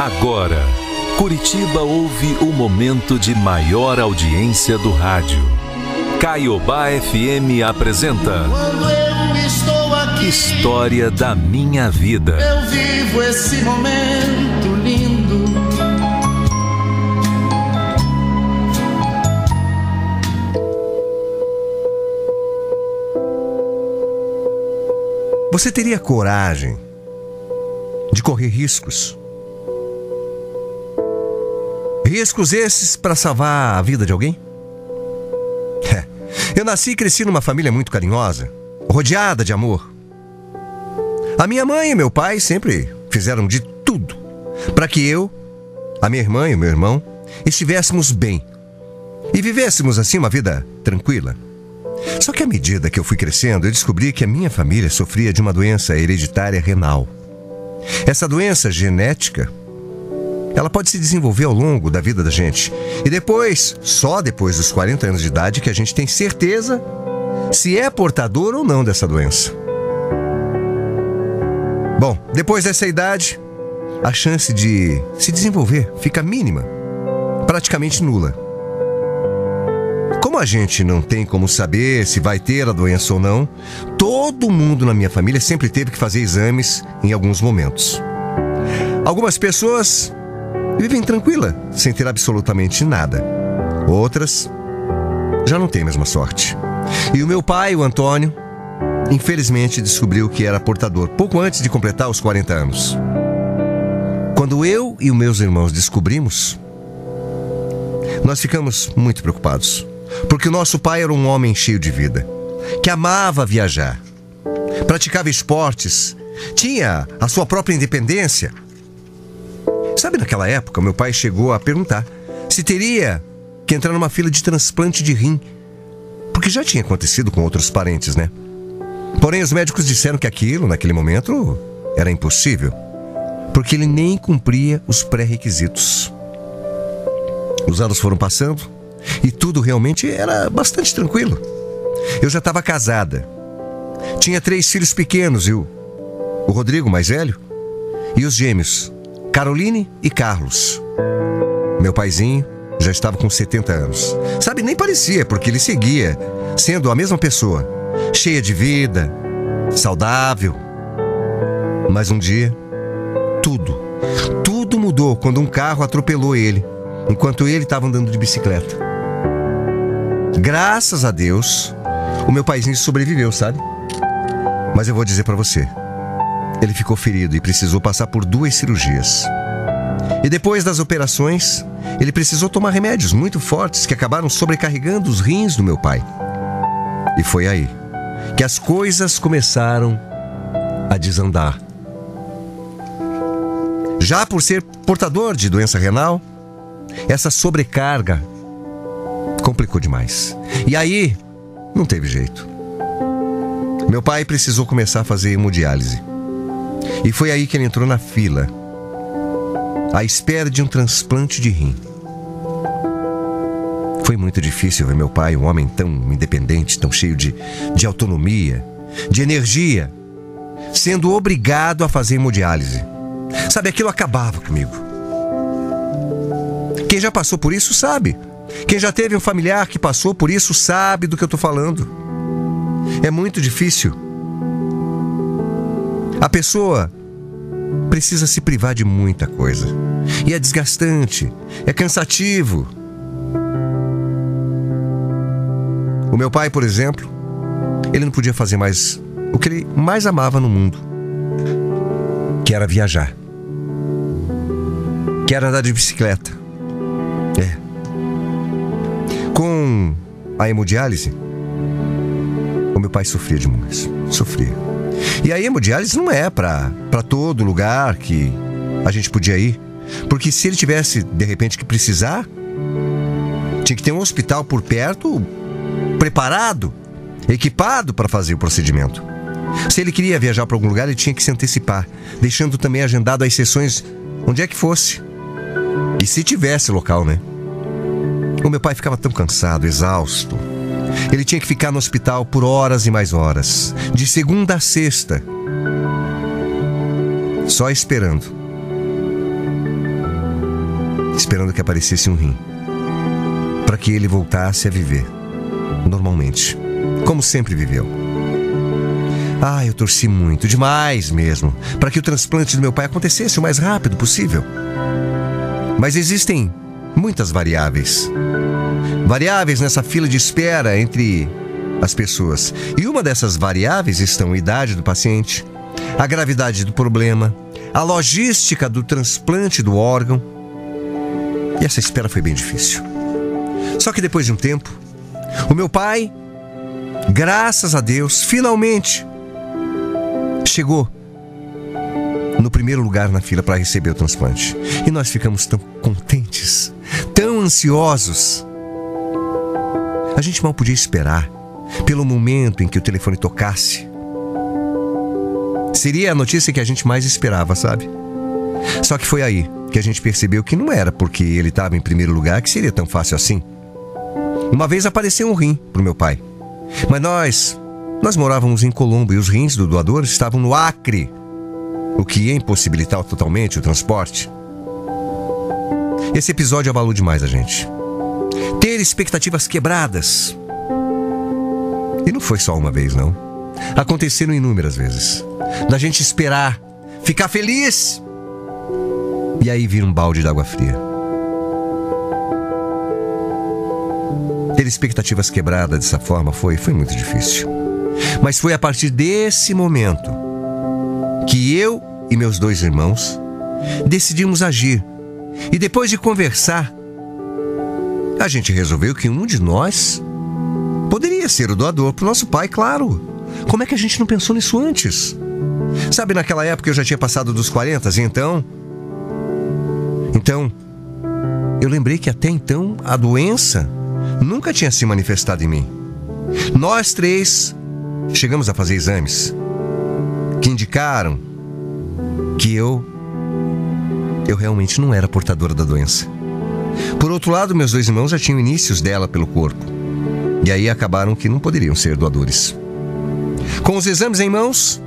Agora, Curitiba ouve o momento de maior audiência do rádio. Caiobá FM apresenta Quando eu estou aqui, História da Minha Vida. eu vivo esse momento lindo. Você teria coragem de correr riscos? Riscos esses para salvar a vida de alguém? É. Eu nasci e cresci numa família muito carinhosa, rodeada de amor. A minha mãe e meu pai sempre fizeram de tudo para que eu, a minha irmã e o meu irmão estivéssemos bem e vivêssemos assim uma vida tranquila. Só que à medida que eu fui crescendo, eu descobri que a minha família sofria de uma doença hereditária renal. Essa doença genética, ela pode se desenvolver ao longo da vida da gente. E depois, só depois dos 40 anos de idade, que a gente tem certeza se é portador ou não dessa doença. Bom, depois dessa idade, a chance de se desenvolver fica mínima, praticamente nula. Como a gente não tem como saber se vai ter a doença ou não, todo mundo na minha família sempre teve que fazer exames em alguns momentos. Algumas pessoas vivem tranquila, sem ter absolutamente nada. Outras já não têm a mesma sorte. E o meu pai, o Antônio, infelizmente descobriu que era portador pouco antes de completar os 40 anos. Quando eu e os meus irmãos descobrimos, nós ficamos muito preocupados. Porque o nosso pai era um homem cheio de vida, que amava viajar, praticava esportes, tinha a sua própria independência. Sabe, naquela época, meu pai chegou a perguntar se teria que entrar numa fila de transplante de rim, porque já tinha acontecido com outros parentes, né? Porém, os médicos disseram que aquilo, naquele momento, era impossível, porque ele nem cumpria os pré-requisitos. Os anos foram passando e tudo realmente era bastante tranquilo. Eu já estava casada. Tinha três filhos pequenos e o, o Rodrigo, mais velho, e os gêmeos, Caroline e Carlos. Meu paizinho já estava com 70 anos. Sabe, nem parecia, porque ele seguia sendo a mesma pessoa, cheia de vida, saudável. Mas um dia, tudo, tudo mudou quando um carro atropelou ele, enquanto ele estava andando de bicicleta. Graças a Deus, o meu paizinho sobreviveu, sabe? Mas eu vou dizer para você, ele ficou ferido e precisou passar por duas cirurgias. E depois das operações, ele precisou tomar remédios muito fortes que acabaram sobrecarregando os rins do meu pai. E foi aí que as coisas começaram a desandar. Já por ser portador de doença renal, essa sobrecarga complicou demais. E aí, não teve jeito. Meu pai precisou começar a fazer hemodiálise. E foi aí que ele entrou na fila, à espera de um transplante de rim. Foi muito difícil ver meu pai, um homem tão independente, tão cheio de, de autonomia, de energia, sendo obrigado a fazer hemodiálise. Sabe, aquilo acabava comigo. Quem já passou por isso sabe. Quem já teve um familiar que passou por isso sabe do que eu estou falando. É muito difícil. A pessoa precisa se privar de muita coisa. E é desgastante, é cansativo. O meu pai, por exemplo, ele não podia fazer mais o que ele mais amava no mundo, que era viajar. Que era andar de bicicleta. É. Com a hemodiálise, o meu pai sofria demais. Sofria. E a hemodiálise não é para todo lugar que a gente podia ir. Porque se ele tivesse, de repente, que precisar, tinha que ter um hospital por perto, preparado, equipado para fazer o procedimento. Se ele queria viajar para algum lugar, ele tinha que se antecipar, deixando também agendado as sessões onde é que fosse. E se tivesse local, né? O meu pai ficava tão cansado, exausto. Ele tinha que ficar no hospital por horas e mais horas, de segunda a sexta, só esperando. esperando que aparecesse um rim, para que ele voltasse a viver. Normalmente, como sempre viveu. Ah, eu torci muito, demais mesmo, para que o transplante do meu pai acontecesse o mais rápido possível. Mas existem muitas variáveis. Variáveis nessa fila de espera entre as pessoas. E uma dessas variáveis estão a idade do paciente, a gravidade do problema, a logística do transplante do órgão. E essa espera foi bem difícil. Só que depois de um tempo, o meu pai, graças a Deus, finalmente chegou no primeiro lugar na fila para receber o transplante. E nós ficamos tão contentes, tão ansiosos. A gente mal podia esperar pelo momento em que o telefone tocasse. Seria a notícia que a gente mais esperava, sabe? Só que foi aí que a gente percebeu que não era porque ele estava em primeiro lugar que seria tão fácil assim. Uma vez apareceu um rim pro meu pai. Mas nós, nós morávamos em Colombo e os rins do doador estavam no Acre, o que ia impossibilitar totalmente o transporte. Esse episódio abalou demais a gente. Ter expectativas quebradas. E não foi só uma vez, não. Aconteceram inúmeras vezes. Da gente esperar, ficar feliz. E aí vir um balde d'água fria. Ter expectativas quebradas dessa forma foi, foi muito difícil. Mas foi a partir desse momento que eu e meus dois irmãos decidimos agir. E depois de conversar, a gente resolveu que um de nós poderia ser o doador para o nosso pai, claro. Como é que a gente não pensou nisso antes? Sabe, naquela época eu já tinha passado dos 40, e então. Então, eu lembrei que até então a doença nunca tinha se manifestado em mim. Nós três chegamos a fazer exames que indicaram que eu eu realmente não era portadora da doença. Por outro lado, meus dois irmãos já tinham inícios dela pelo corpo. E aí acabaram que não poderiam ser doadores. Com os exames em mãos,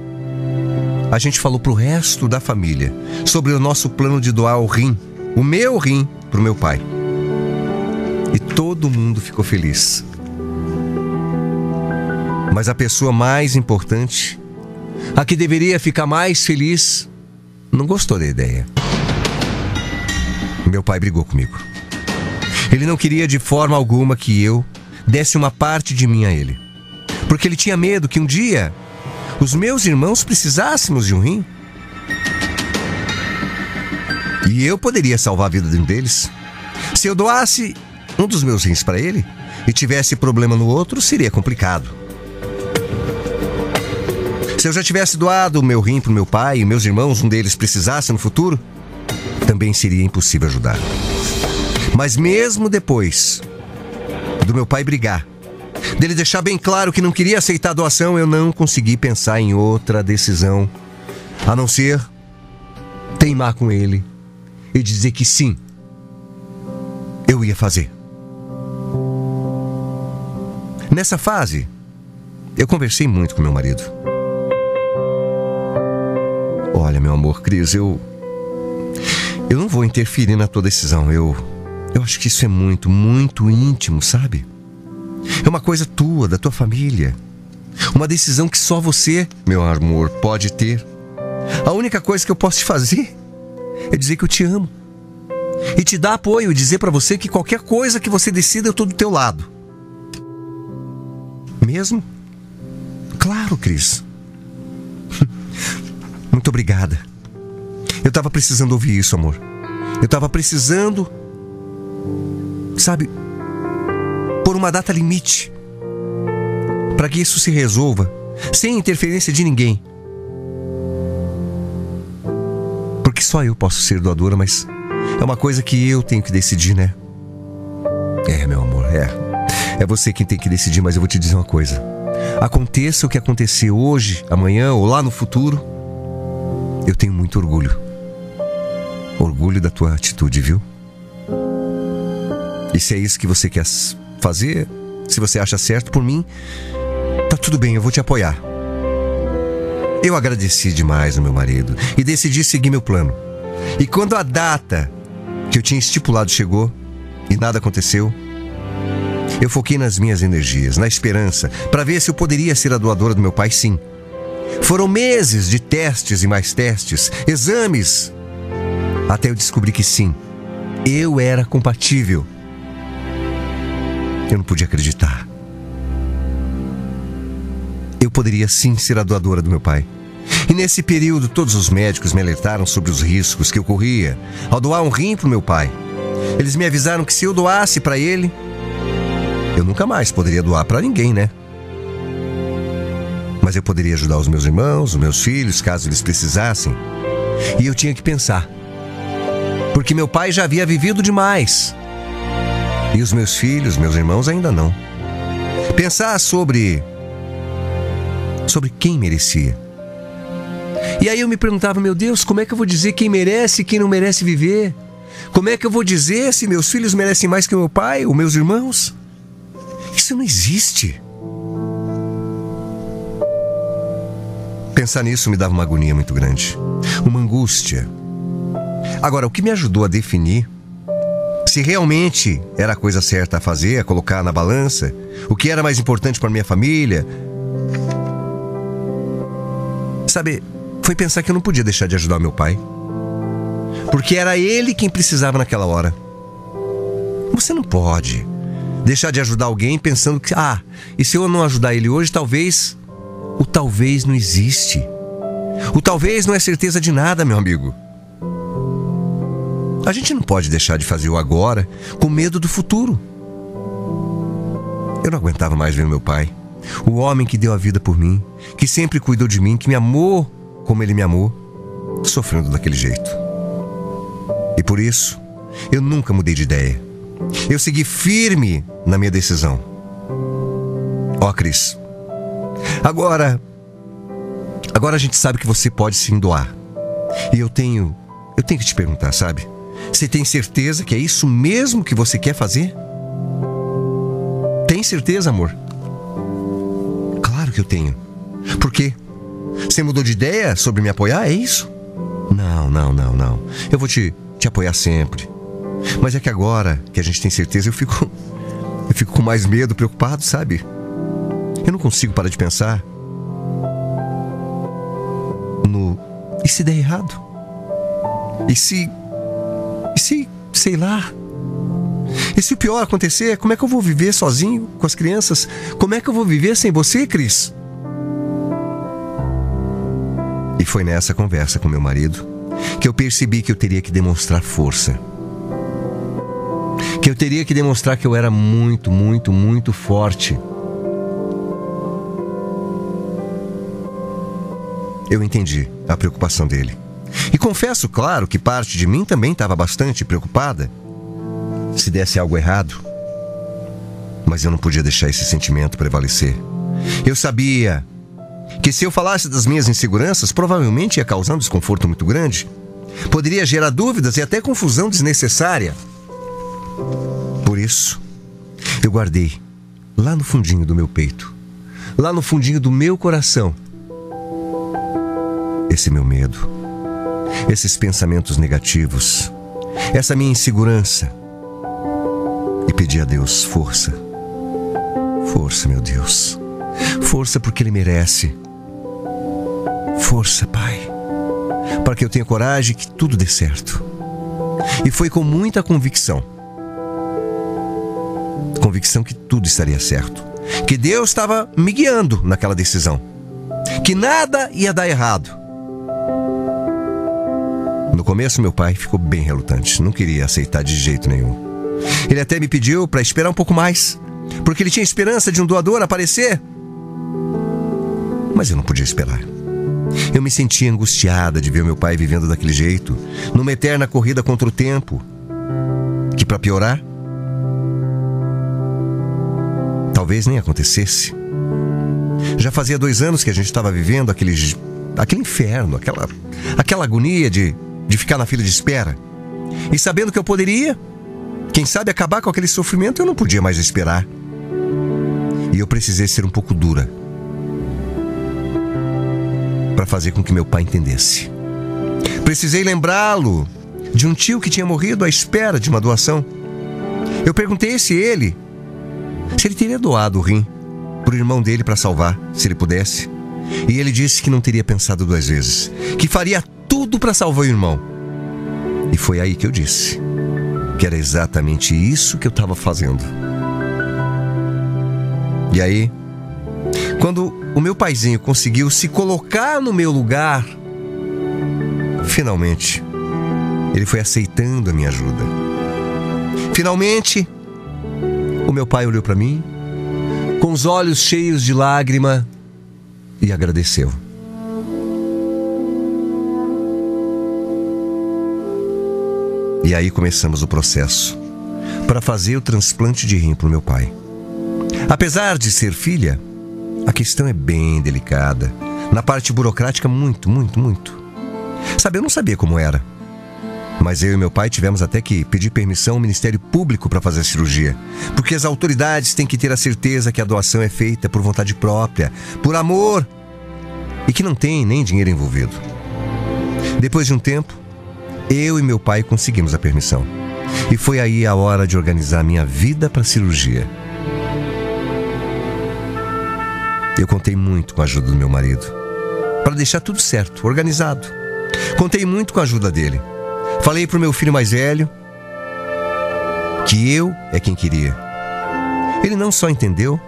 a gente falou pro resto da família sobre o nosso plano de doar o rim, o meu rim, pro meu pai e todo mundo ficou feliz. Mas a pessoa mais importante, a que deveria ficar mais feliz, não gostou da ideia. Meu pai brigou comigo. Ele não queria de forma alguma que eu desse uma parte de mim a ele. Porque ele tinha medo que um dia os meus irmãos precisássemos de um rim. E eu poderia salvar a vida de um deles. Se eu doasse um dos meus rins para ele e tivesse problema no outro, seria complicado. Se eu já tivesse doado o meu rim para meu pai e meus irmãos, um deles precisasse no futuro, também seria impossível ajudar. Mas mesmo depois do meu pai brigar, dele deixar bem claro que não queria aceitar a doação, eu não consegui pensar em outra decisão a não ser teimar com ele e dizer que sim, eu ia fazer. Nessa fase, eu conversei muito com meu marido. Olha, meu amor, Cris, eu. Eu não vou interferir na tua decisão. Eu. Eu acho que isso é muito, muito íntimo, sabe? É uma coisa tua, da tua família. Uma decisão que só você, meu amor, pode ter. A única coisa que eu posso te fazer é dizer que eu te amo. E te dar apoio e dizer para você que qualquer coisa que você decida, eu tô do teu lado. Mesmo? Claro, Cris. Muito obrigada. Eu estava precisando ouvir isso, amor. Eu estava precisando, sabe, por uma data limite para que isso se resolva sem interferência de ninguém. Porque só eu posso ser doadora, mas é uma coisa que eu tenho que decidir, né? É, meu amor, é. É você quem tem que decidir, mas eu vou te dizer uma coisa. Aconteça o que acontecer hoje, amanhã ou lá no futuro, eu tenho muito orgulho. Orgulho da tua atitude, viu? E se é isso que você quer fazer, se você acha certo por mim, tá tudo bem, eu vou te apoiar. Eu agradeci demais o meu marido e decidi seguir meu plano. E quando a data que eu tinha estipulado chegou e nada aconteceu, eu foquei nas minhas energias, na esperança, para ver se eu poderia ser a doadora do meu pai, sim. Foram meses de testes e mais testes, exames, até eu descobri que sim, eu era compatível. Eu não podia acreditar. Eu poderia sim ser a doadora do meu pai. E nesse período, todos os médicos me alertaram sobre os riscos que eu corria ao doar um rim para o meu pai. Eles me avisaram que se eu doasse para ele, eu nunca mais poderia doar para ninguém, né? Mas eu poderia ajudar os meus irmãos, os meus filhos, caso eles precisassem. E eu tinha que pensar. Porque meu pai já havia vivido demais. E os meus filhos, meus irmãos ainda não. Pensar sobre sobre quem merecia. E aí eu me perguntava, meu Deus, como é que eu vou dizer quem merece e quem não merece viver? Como é que eu vou dizer se meus filhos merecem mais que meu pai ou meus irmãos? Isso não existe. Pensar nisso me dava uma agonia muito grande, uma angústia. Agora, o que me ajudou a definir se realmente era a coisa certa a fazer, a colocar na balança, o que era mais importante para minha família, sabe, foi pensar que eu não podia deixar de ajudar meu pai. Porque era ele quem precisava naquela hora. Você não pode deixar de ajudar alguém pensando que, ah, e se eu não ajudar ele hoje, talvez. O talvez não existe. O talvez não é certeza de nada, meu amigo. A gente não pode deixar de fazer o agora com medo do futuro. Eu não aguentava mais ver meu pai, o homem que deu a vida por mim, que sempre cuidou de mim, que me amou como ele me amou, sofrendo daquele jeito. E por isso, eu nunca mudei de ideia. Eu segui firme na minha decisão. Ó, oh, Cris. Agora. Agora a gente sabe que você pode se doar. E eu tenho. Eu tenho que te perguntar, sabe? Você tem certeza que é isso mesmo que você quer fazer? Tem certeza, amor? Claro que eu tenho. Por quê? Você mudou de ideia sobre me apoiar? É isso? Não, não, não, não. Eu vou te, te apoiar sempre. Mas é que agora que a gente tem certeza, eu fico. Eu fico com mais medo, preocupado, sabe? Eu não consigo parar de pensar no. E se der errado? E se. E se. sei lá. E se o pior acontecer, como é que eu vou viver sozinho com as crianças? Como é que eu vou viver sem você, Cris? E foi nessa conversa com meu marido que eu percebi que eu teria que demonstrar força que eu teria que demonstrar que eu era muito, muito, muito forte. Eu entendi a preocupação dele. E confesso, claro, que parte de mim também estava bastante preocupada se desse algo errado. Mas eu não podia deixar esse sentimento prevalecer. Eu sabia que se eu falasse das minhas inseguranças, provavelmente ia causar um desconforto muito grande. Poderia gerar dúvidas e até confusão desnecessária. Por isso, eu guardei lá no fundinho do meu peito, lá no fundinho do meu coração, esse meu medo, esses pensamentos negativos, essa minha insegurança e pedi a Deus força. Força, meu Deus. Força porque Ele merece. Força, Pai, para que eu tenha coragem que tudo dê certo. E foi com muita convicção convicção que tudo estaria certo, que Deus estava me guiando naquela decisão, que nada ia dar errado. Começo, meu pai ficou bem relutante, não queria aceitar de jeito nenhum. Ele até me pediu para esperar um pouco mais, porque ele tinha esperança de um doador aparecer. Mas eu não podia esperar. Eu me sentia angustiada de ver meu pai vivendo daquele jeito, numa eterna corrida contra o tempo. Que, para piorar, talvez nem acontecesse. Já fazia dois anos que a gente estava vivendo aquele, aquele inferno, aquela, aquela agonia de, de ficar na fila de espera. E sabendo que eu poderia, quem sabe, acabar com aquele sofrimento, eu não podia mais esperar. E eu precisei ser um pouco dura para fazer com que meu pai entendesse. Precisei lembrá-lo de um tio que tinha morrido à espera de uma doação. Eu perguntei se ele se ele teria doado o rim para o irmão dele para salvar, se ele pudesse. E ele disse que não teria pensado duas vezes, que faria tudo para salvar o irmão. E foi aí que eu disse que era exatamente isso que eu estava fazendo. E aí, quando o meu paizinho conseguiu se colocar no meu lugar, finalmente, ele foi aceitando a minha ajuda. Finalmente, o meu pai olhou para mim, com os olhos cheios de lágrima, e agradeceu. E aí começamos o processo para fazer o transplante de rim para o meu pai. Apesar de ser filha, a questão é bem delicada. Na parte burocrática, muito, muito, muito. Sabe, eu não sabia como era. Mas eu e meu pai tivemos até que pedir permissão ao Ministério Público para fazer a cirurgia. Porque as autoridades têm que ter a certeza que a doação é feita por vontade própria, por amor e que não tem nem dinheiro envolvido. Depois de um tempo, eu e meu pai conseguimos a permissão. E foi aí a hora de organizar minha vida para a cirurgia. Eu contei muito com a ajuda do meu marido, para deixar tudo certo, organizado. Contei muito com a ajuda dele. Falei para o meu filho mais velho que eu é quem queria. Ele não só entendeu,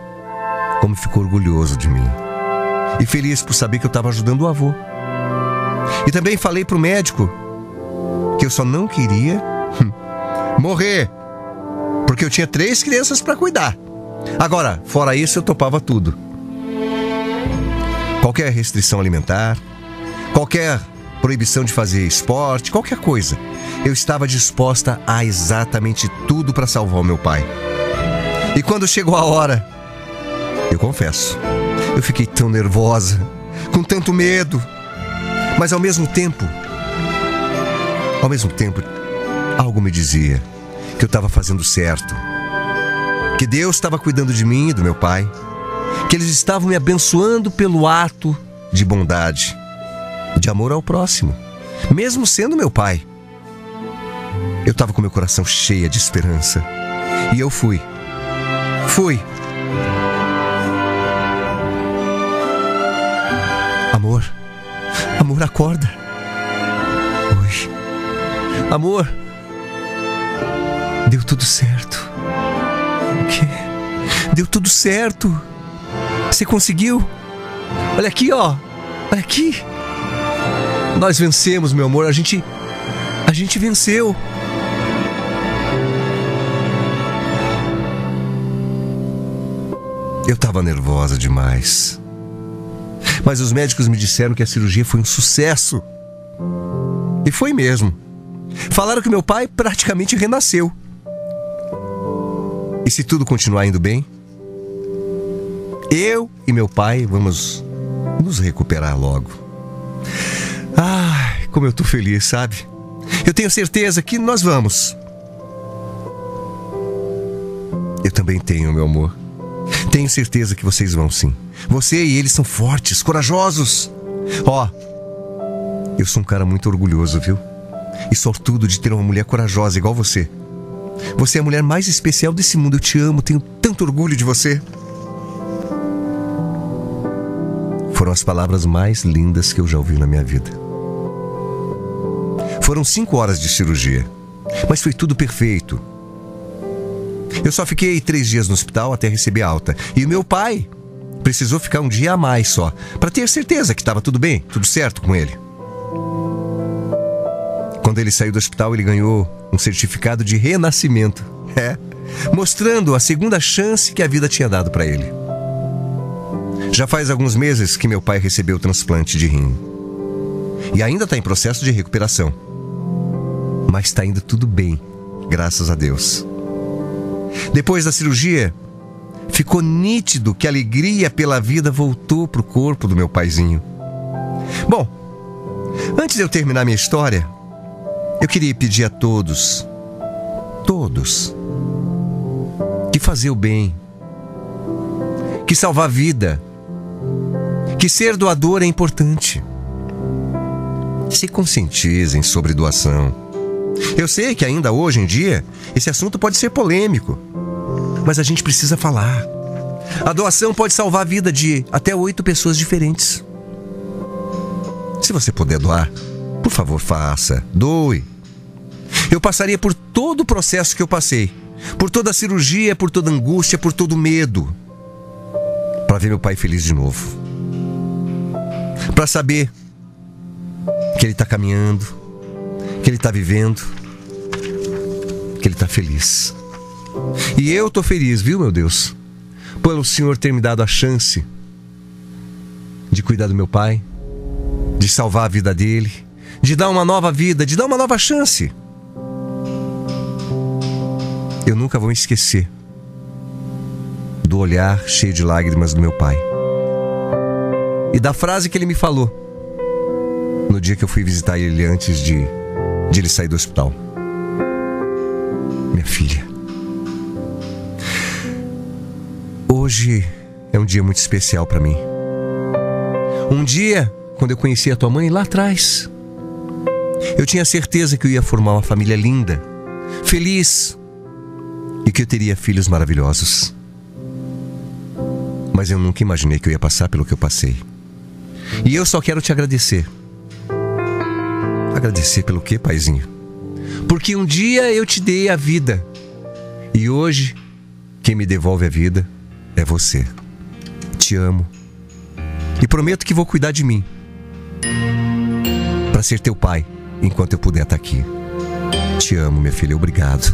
como ficou orgulhoso de mim e feliz por saber que eu estava ajudando o avô. E também falei para o médico que eu só não queria hum, morrer, porque eu tinha três crianças para cuidar. Agora, fora isso, eu topava tudo. Qualquer restrição alimentar, qualquer proibição de fazer esporte, qualquer coisa. Eu estava disposta a exatamente tudo para salvar o meu pai. E quando chegou a hora, eu confesso, eu fiquei tão nervosa, com tanto medo, mas ao mesmo tempo, ao mesmo tempo, algo me dizia que eu estava fazendo certo, que Deus estava cuidando de mim e do meu pai, que eles estavam me abençoando pelo ato de bondade, de amor ao próximo, mesmo sendo meu pai. Eu estava com meu coração cheio de esperança e eu fui. Fui Amor, amor, acorda. Amor, deu tudo certo. O quê? Deu tudo certo. Você conseguiu? Olha aqui, ó. Olha aqui. Nós vencemos, meu amor. A gente. A gente venceu. Eu tava nervosa demais. Mas os médicos me disseram que a cirurgia foi um sucesso. E foi mesmo. Falaram que meu pai praticamente renasceu. E se tudo continuar indo bem, eu e meu pai vamos nos recuperar logo. Ai, como eu tô feliz, sabe? Eu tenho certeza que nós vamos. Eu também tenho, meu amor. Tenho certeza que vocês vão sim. Você e ele são fortes, corajosos. Ó, oh, eu sou um cara muito orgulhoso, viu? E sortudo de ter uma mulher corajosa igual você. Você é a mulher mais especial desse mundo. Eu te amo, tenho tanto orgulho de você. Foram as palavras mais lindas que eu já ouvi na minha vida. Foram cinco horas de cirurgia, mas foi tudo perfeito. Eu só fiquei três dias no hospital até receber alta. E o meu pai precisou ficar um dia a mais só, para ter certeza que estava tudo bem, tudo certo com ele. Quando ele saiu do hospital, ele ganhou um certificado de renascimento. É, mostrando a segunda chance que a vida tinha dado para ele. Já faz alguns meses que meu pai recebeu o transplante de rim. E ainda está em processo de recuperação. Mas está indo tudo bem, graças a Deus. Depois da cirurgia, ficou nítido que a alegria pela vida voltou para o corpo do meu paizinho. Bom, antes de eu terminar minha história, eu queria pedir a todos, todos, que fazer o bem, que salvar a vida, que ser doador é importante. Se conscientizem sobre doação. Eu sei que ainda hoje em dia esse assunto pode ser polêmico, mas a gente precisa falar. A doação pode salvar a vida de até oito pessoas diferentes. Se você puder doar, por favor, faça. Doe. Eu passaria por todo o processo que eu passei, por toda a cirurgia, por toda a angústia, por todo o medo, para ver meu pai feliz de novo. Para saber que ele está caminhando, que ele está vivendo, que ele está feliz. E eu tô feliz, viu, meu Deus? Pelo Senhor ter me dado a chance de cuidar do meu pai, de salvar a vida dele, de dar uma nova vida, de dar uma nova chance. Eu nunca vou esquecer do olhar cheio de lágrimas do meu pai. E da frase que ele me falou no dia que eu fui visitar ele antes de, de ele sair do hospital. Minha filha. Hoje é um dia muito especial para mim. Um dia, quando eu conheci a tua mãe lá atrás, eu tinha certeza que eu ia formar uma família linda, feliz e que eu teria filhos maravilhosos. Mas eu nunca imaginei que eu ia passar pelo que eu passei. E eu só quero te agradecer. Agradecer pelo quê, paizinho? Porque um dia eu te dei a vida. E hoje, quem me devolve a vida é você. Te amo. E prometo que vou cuidar de mim. Para ser teu pai enquanto eu puder estar aqui. Te amo, minha filha. Obrigado.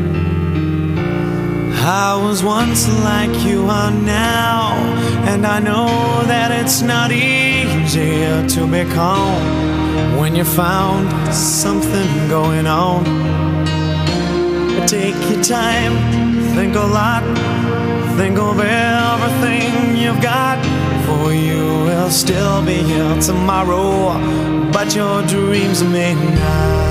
I was once like you are now, and I know that it's not easy to be calm when you found something going on. Take your time, think a lot, think of everything you've got. For you will still be here tomorrow, but your dreams may not.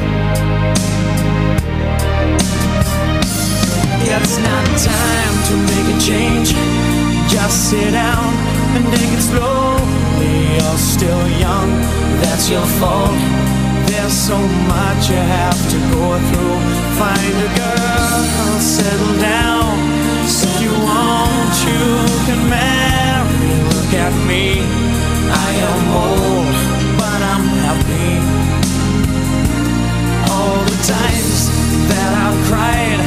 It's not time to make a change. Just sit down and take it slowly. You're still young, that's your fault. There's so much you have to go through. Find a girl, settle down. If you want, you can marry. Look at me, I am old, times that I've cried,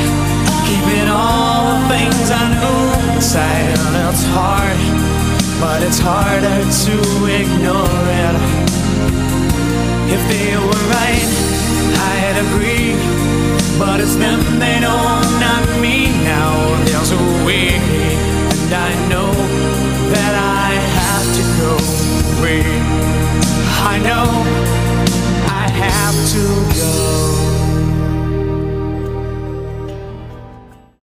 keeping all the things I know inside. And it's hard, but it's harder to ignore it. If they were right, I'd agree. But it's them they know, not me. Now there's a way, and I know that I have to go away. I know I have to go.